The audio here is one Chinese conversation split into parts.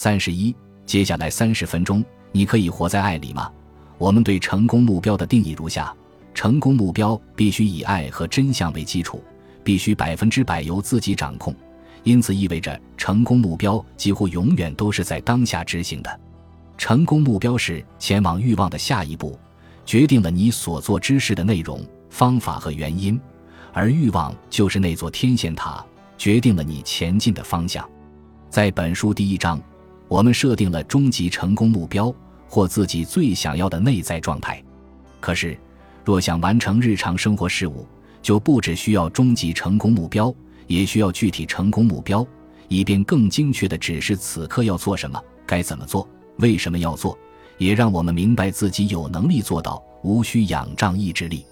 三十一，接下来三十分钟，你可以活在爱里吗？我们对成功目标的定义如下：成功目标必须以爱和真相为基础，必须百分之百由自己掌控。因此，意味着成功目标几乎永远都是在当下执行的。成功目标是前往欲望的下一步，决定了你所做之事的内容、方法和原因，而欲望就是那座天线塔，决定了你前进的方向。在本书第一章，我们设定了终极成功目标或自己最想要的内在状态。可是，若想完成日常生活事务，就不只需要终极成功目标，也需要具体成功目标，以便更精确地指示此刻要做什么、该怎么做。为什么要做？也让我们明白自己有能力做到，无需仰仗意志力。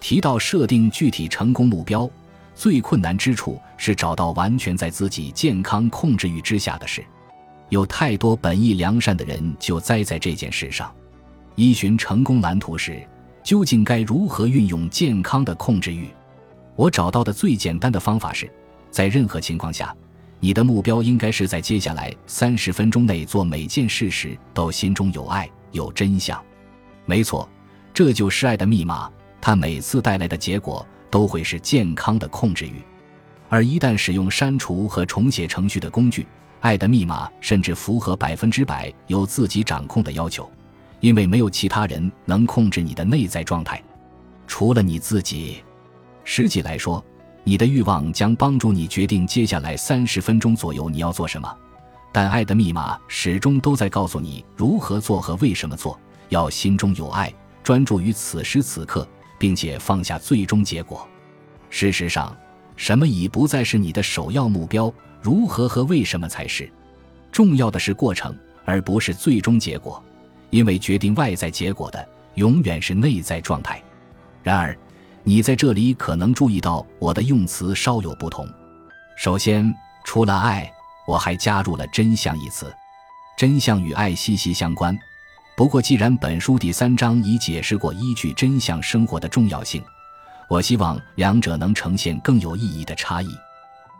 提到设定具体成功目标，最困难之处是找到完全在自己健康控制欲之下的事。有太多本意良善的人就栽在这件事上。依循成功蓝图时，究竟该如何运用健康的控制欲？我找到的最简单的方法是，在任何情况下。你的目标应该是在接下来三十分钟内做每件事时都心中有爱、有真相。没错，这就是爱的密码。它每次带来的结果都会是健康的控制欲。而一旦使用删除和重写程序的工具，爱的密码甚至符合百分之百由自己掌控的要求，因为没有其他人能控制你的内在状态，除了你自己。实际来说。你的欲望将帮助你决定接下来三十分钟左右你要做什么，但爱的密码始终都在告诉你如何做和为什么做。要心中有爱，专注于此时此刻，并且放下最终结果。事实上，什么已不再是你的首要目标，如何和为什么才是。重要的是过程，而不是最终结果，因为决定外在结果的永远是内在状态。然而。你在这里可能注意到我的用词稍有不同。首先，除了爱，我还加入了“真相”一词。真相与爱息息相关。不过，既然本书第三章已解释过依据真相生活的重要性，我希望两者能呈现更有意义的差异。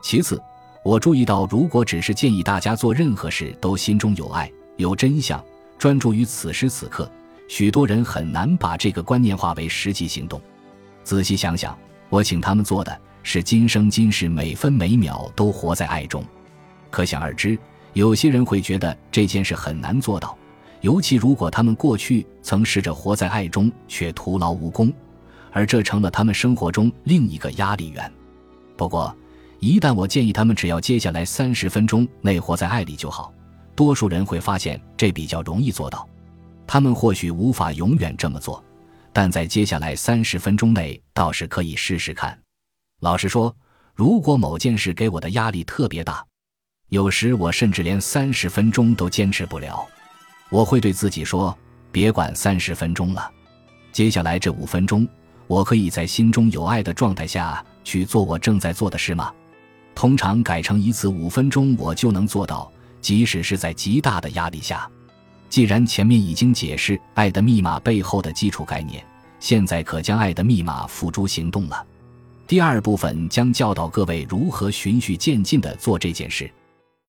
其次，我注意到，如果只是建议大家做任何事都心中有爱、有真相、专注于此时此刻，许多人很难把这个观念化为实际行动。仔细想想，我请他们做的是今生今世每分每秒都活在爱中。可想而知，有些人会觉得这件事很难做到，尤其如果他们过去曾试着活在爱中却徒劳无功，而这成了他们生活中另一个压力源。不过，一旦我建议他们只要接下来三十分钟内活在爱里就好，多数人会发现这比较容易做到。他们或许无法永远这么做。但在接下来三十分钟内，倒是可以试试看。老实说，如果某件事给我的压力特别大，有时我甚至连三十分钟都坚持不了。我会对自己说：“别管三十分钟了，接下来这五分钟，我可以在心中有爱的状态下去做我正在做的事吗？”通常改成一次五分钟，我就能做到，即使是在极大的压力下。既然前面已经解释爱的密码背后的基础概念，现在可将爱的密码付诸行动了。第二部分将教导各位如何循序渐进地做这件事。